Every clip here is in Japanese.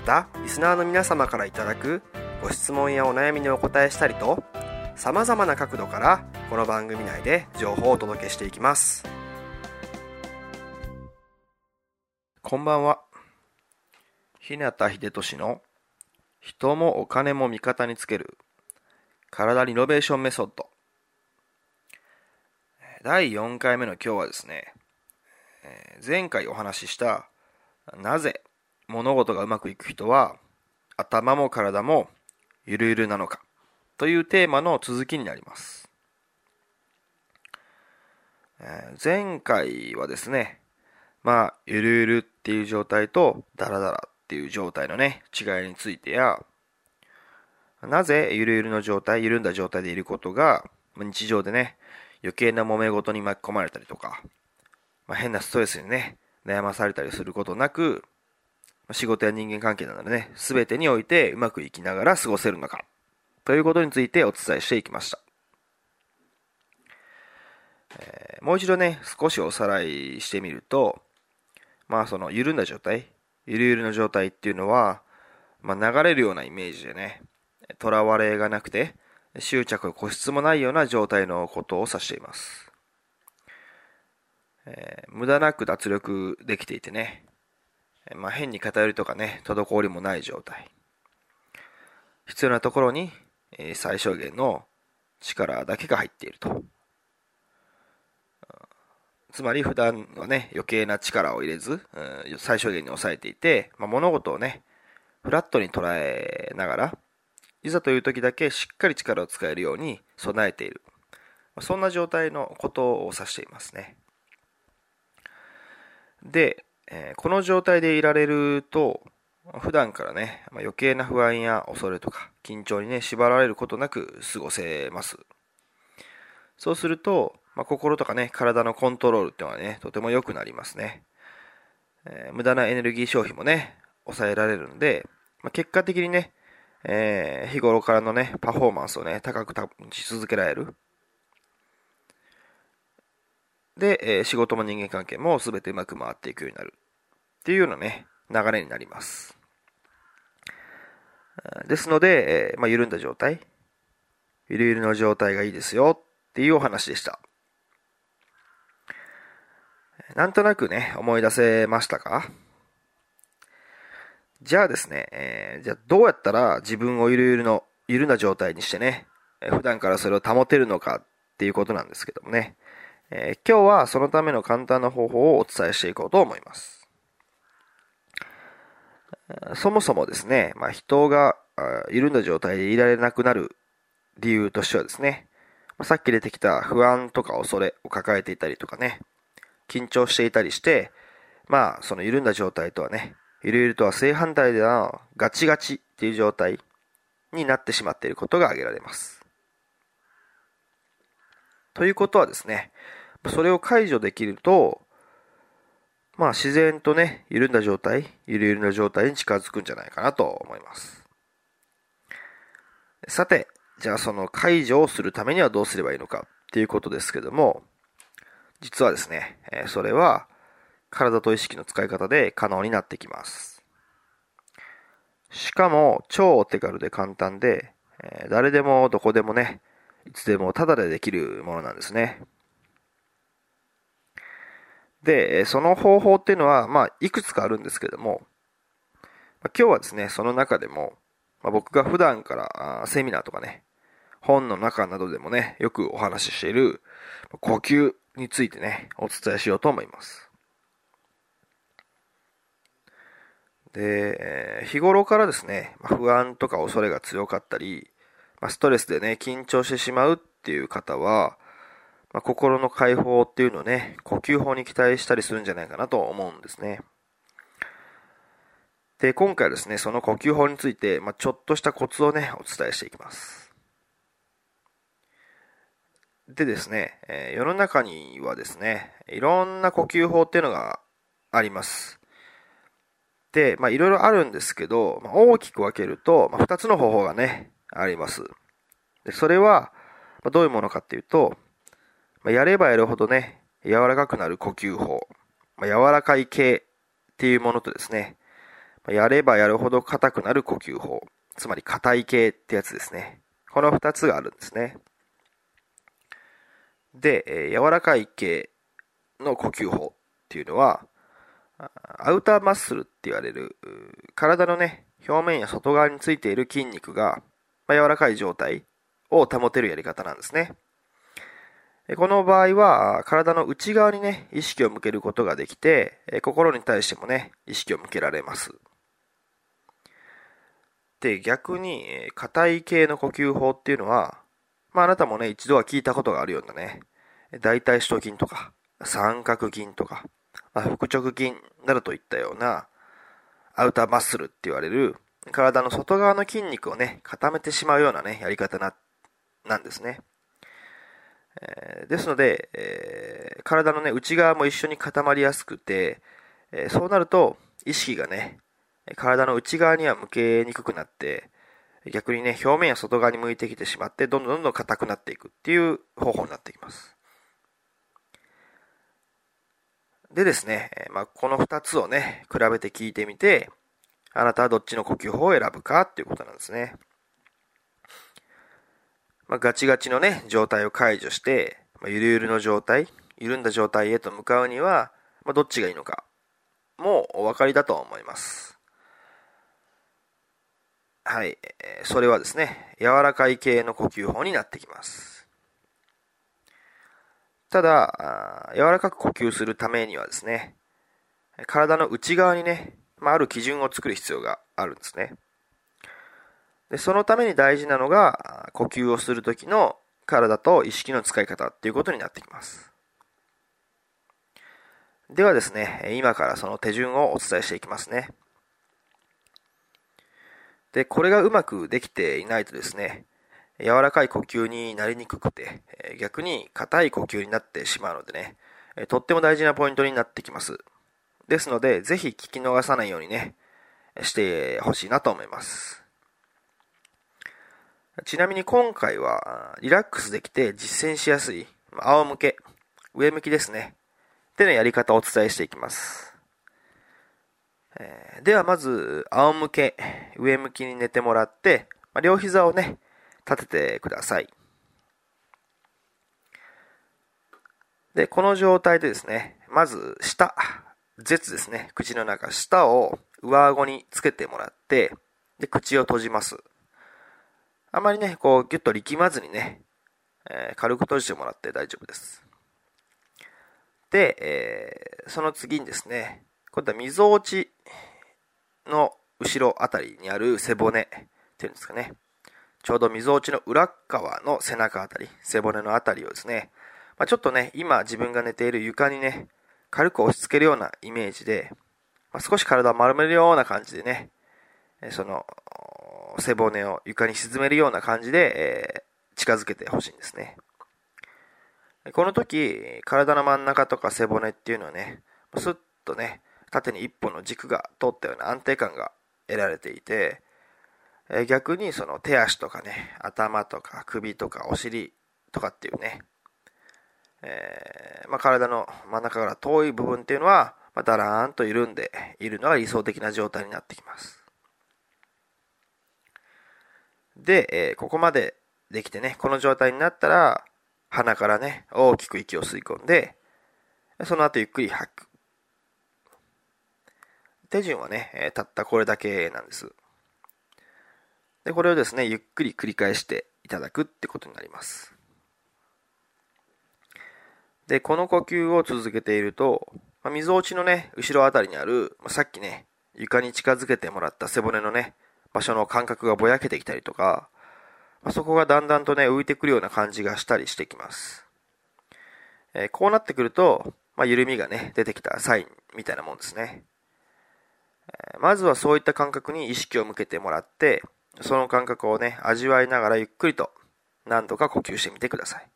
またリスナーの皆様からいただくご質問やお悩みにお答えしたりとさまざまな角度からこの番組内で情報をお届けしていきます。こんばんは。日向秀俊の人もお金も味方につける体リノベーションメソッド。第4回目の今日はですね前回お話ししたなぜ物事がうまくいく人は頭も体もゆるゆるなのかというテーマの続きになります。え前回はですねまあゆるゆるっていう状態とダラダラっていう状態のね、違いについてや、なぜゆるゆるの状態、緩んだ状態でいることが、日常でね、余計な揉め事に巻き込まれたりとか、まあ、変なストレスにね、悩まされたりすることなく、仕事や人間関係などね、すべてにおいてうまくいきながら過ごせるのか、ということについてお伝えしていきました。えー、もう一度ね、少しおさらいしてみると、まあその緩んだ状態、ゆるゆるの状態っていうのは、まあ、流れるようなイメージでね、囚われがなくて、執着固執もないような状態のことを指しています。えー、無駄なく脱力できていてね、まあ、変に偏りとかね、滞りもない状態。必要なところに、えー、最小限の力だけが入っていると。つまり普段はね、余計な力を入れず、うん、最小限に抑えていて、まあ、物事をね、フラットに捉えながら、いざという時だけしっかり力を使えるように備えている。そんな状態のことを指していますね。で、え、この状態でいられると、普段からね、ま、余計な不安や恐れとか緊張にね、縛られることなく過ごせます。そうすると、まあ、心とかね、体のコントロールっていうのはね、とても良くなりますね。えー、無駄なエネルギー消費もね、抑えられるんで、まあ、結果的にね、えー、日頃からのね、パフォーマンスをね、高く保ち続けられる。で、えー、仕事も人間関係も全てうまく回っていくようになる。っていうようなね、流れになります。ですので、えー、まあ、緩んだ状態、ゆるゆるの状態がいいですよっていうお話でした。なんとなくね、思い出せましたか？じゃあですね、えー、じゃあどうやったら自分をゆるゆるの、ゆるな状態にしてね、普段からそれを保てるのかっていうことなんですけどもね、えー、今日はそのための簡単な方法をお伝えしていこうと思います。そもそもですね、まあ、人が緩んだ状態でいられなくなる理由としてはですね、ま、さっき出てきた不安とか恐れを抱えていたりとかね、緊張していたりして、まあ、その緩んだ状態とはね、ゆるゆるとは正反対でのガチガチっていう状態になってしまっていることが挙げられます。ということはですね、それを解除できると、まあ自然とね、緩んだ状態、ゆるゆるの状態に近づくんじゃないかなと思います。さて、じゃあその解除をするためにはどうすればいいのかっていうことですけども、実はですね、それは体と意識の使い方で可能になってきます。しかも超お手軽で簡単で、誰でもどこでもね、いつでもタダでできるものなんですね。で、その方法っていうのは、まあ、いくつかあるんですけども、今日はですね、その中でも、まあ、僕が普段からセミナーとかね、本の中などでもね、よくお話ししている呼吸についてね、お伝えしようと思います。で、日頃からですね、不安とか恐れが強かったり、まあ、ストレスでね、緊張してしまうっていう方は、まあ、心の解放っていうのをね、呼吸法に期待したりするんじゃないかなと思うんですね。で、今回はですね、その呼吸法について、まあ、ちょっとしたコツをね、お伝えしていきます。でですね、えー、世の中にはですね、いろんな呼吸法っていうのがあります。で、まあいろいろあるんですけど、まあ、大きく分けると、まあ、2つの方法がね、あります。でそれは、まあ、どういうものかっていうと、まあ、やればやるほどね、柔らかくなる呼吸法、まあ、柔らかい系っていうものとですね、まやればやるほど硬くなる呼吸法。つまり硬い系ってやつですね。この二つがあるんですね。で、え柔らかい系の呼吸法っていうのは、アウターマッスルって言われる、体のね、表面や外側についている筋肉が、まあ、柔らかい状態を保てるやり方なんですね。この場合は、体の内側にね、意識を向けることができて、心に対してもね、意識を向けられます。で、逆に、硬い系の呼吸法っていうのは、まああなたもね、一度は聞いたことがあるようなね、大腿四頭筋とか、三角筋とか、まあ、腹直筋などといったような、アウターマッスルって言われる、体の外側の筋肉をね、固めてしまうようなね、やり方な、なんですね。えー、ですので、えー、体のね、内側も一緒に固まりやすくて、えー、そうなると、意識がね、体の内側には向けにくくなって、逆にね、表面や外側に向いてきてしまって、どんどんどんどん硬くなっていくっていう方法になっていきます。でですね、まあ、この二つをね、比べて聞いてみて、あなたはどっちの呼吸法を選ぶかっていうことなんですね。まあ、ガチガチのね、状態を解除して、まあ、ゆるゆるの状態、緩んだ状態へと向かうには、まあ、どっちがいいのか、もうお分かりだと思います。はい、それはですね、柔らかい系の呼吸法になってきます。ただ、柔らかく呼吸するためにはですね、体の内側にね、まあ、ある基準を作る必要があるんですね。でそのために大事なのが、呼吸をするときの体と意識の使い方っていうことになってきます。ではですね、今からその手順をお伝えしていきますね。で、これがうまくできていないとですね、柔らかい呼吸になりにくくて、逆に硬い呼吸になってしまうのでね、とっても大事なポイントになってきます。ですので、ぜひ聞き逃さないようにね、してほしいなと思います。ちなみに今回は、リラックスできて実践しやすい、仰向け、上向きですね。ってのやり方をお伝えしていきます。えー、ではまず、仰向け、上向きに寝てもらって、ま、両膝をね、立ててください。で、この状態でですね、まず、下、舌ですね、口の中、舌を上顎につけてもらって、で、口を閉じます。あまりね、こう、ぎゅっと力まずにね、えー、軽く閉じてもらって大丈夫です。で、えー、その次にですね、今度は溝落ちの後ろあたりにある背骨っていうんですかね。ちょうど溝落ちの裏側の背中あたり、背骨のあたりをですね、まあ、ちょっとね、今自分が寝ている床にね、軽く押し付けるようなイメージで、まあ、少し体を丸めるような感じでね、その、背骨を床に沈めるような感じで、えー、近づけてほしいんですね。この時、体の真ん中とか背骨っていうのはね、スッとね、縦に一本の軸が通ったような安定感が得られていて、え逆にその手足とかね、頭とか首とかお尻とかっていうね、えー、まあ、体の真ん中から遠い部分っていうのは、まあ、だらーんと緩んでいるのが理想的な状態になってきます。で、えー、ここまでできてね、この状態になったら、鼻からね、大きく息を吸い込んで、その後ゆっくり吐く。手順はね、えたったこれだけなんです。で、これをですね、ゆっくり繰り返していただくってことになります。で、この呼吸を続けていると、まあ、溝落ちのね、後ろあたりにある、まあ、さっきね、床に近づけてもらった背骨のね、場所の感覚がぼやけてきたりとか、まあ、そこがだんだんとね、浮いてくるような感じがしたりしてきます。えー、こうなってくると、まあ、緩みがね、出てきたサインみたいなもんですね。え、まずはそういった感覚に意識を向けてもらって、その感覚をね、味わいながらゆっくりと何度か呼吸してみてください。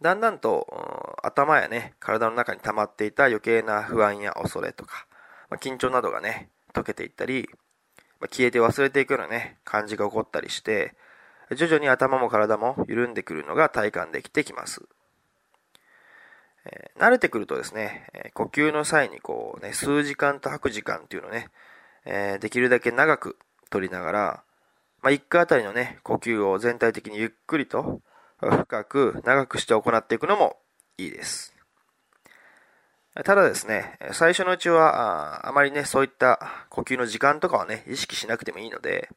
だんだんと、頭やね、体の中に溜まっていた余計な不安や恐れとか、まあ、緊張などがね、溶けていったり、まあ、消えて忘れていくようなね、感じが起こったりして、徐々に頭も体も緩んでくるのが体感できてきます。えー、慣れてくるとですね、え呼吸の際にこうね、数時間と吐く時間っていうのをね、えー、できるだけ長く取りながら、まあ、1回あたりのね、呼吸を全体的にゆっくりと深く長くして行っていくのもいいです。ただですね、最初のうちはああまりね、そういった呼吸の時間とかはね、意識しなくてもいいので、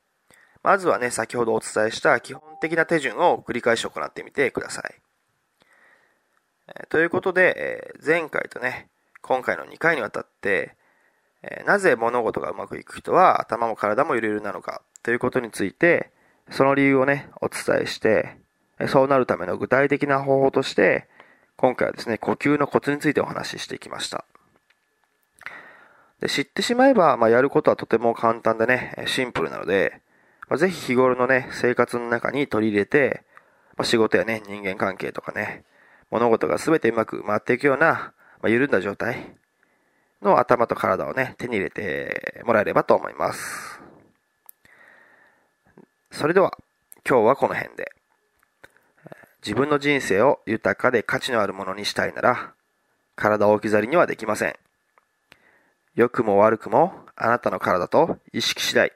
まずはね、先ほどお伝えした基本的な手順を繰り返し行ってみてください。ということで、前回とね、今回の2回にわたって、なぜ物事がうまくいく人は頭も体も揺れるなのかということについて、その理由をね、お伝えして、そうなるための具体的な方法として、今回はですね、呼吸のコツについてお話ししていきました。で知ってしまえば、まあ、やることはとても簡単でね、シンプルなので、まあ、ぜひ日頃のね、生活の中に取り入れて、まあ、仕事やね、人間関係とかね、物事が全てうまく回っていくような、まあ、緩んだ状態の頭と体をね、手に入れてもらえればと思います。それでは、今日はこの辺で。自分の人生を豊かで価値のあるものにしたいなら、体を置き去りにはできません。良くも悪くもあなたの体と意識次第。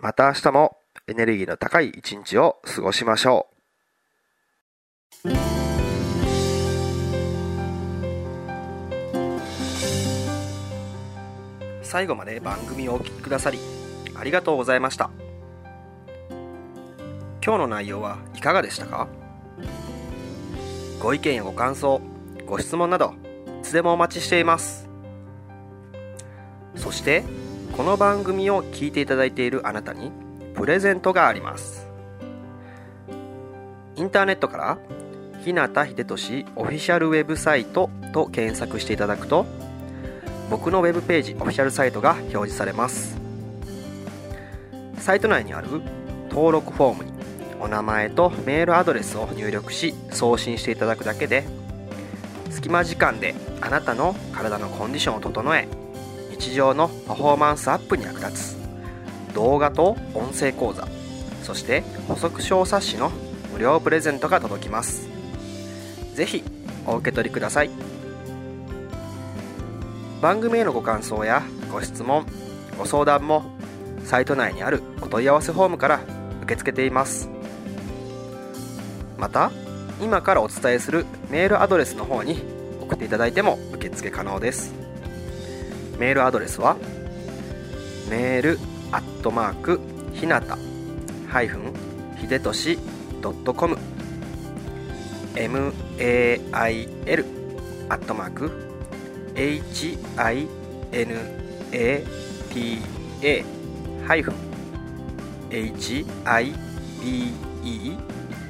また明日もエネルギーの高い一日を過ごしましょう。最後まで番組をお聴きくださりありがとうございました。今日の内容はいかがでしたか？ご意見やご感想ご質問などいつでもお待ちしています。そしてこの番組を聞いていただいているあなたにプレゼントがあります。インターネットから日向秀俊オフィシャルウェブサイトと検索していただくと僕のウェブページオフィシャルサイトが表示されます。サイト内にある登録フォームにお名前とメールアドレスを入力し送信していただくだけで隙間時間であなたの体のコンディションを整え日常のパフォーマンスアップに役立つ。動画と音声講座そして補足小冊子の無料プレゼントが届きます。是非お受け取りください。番組へのご感想やご質問ご相談もサイト内にあるお問い合わせフォームから受け付けています。また今からお伝えするメールアドレスの方に送っていただいても受付可能です。メールアドレスはメールアットマークひなたハイフンひでとしドットコム。mail アットマーク hinata ハイフン hibe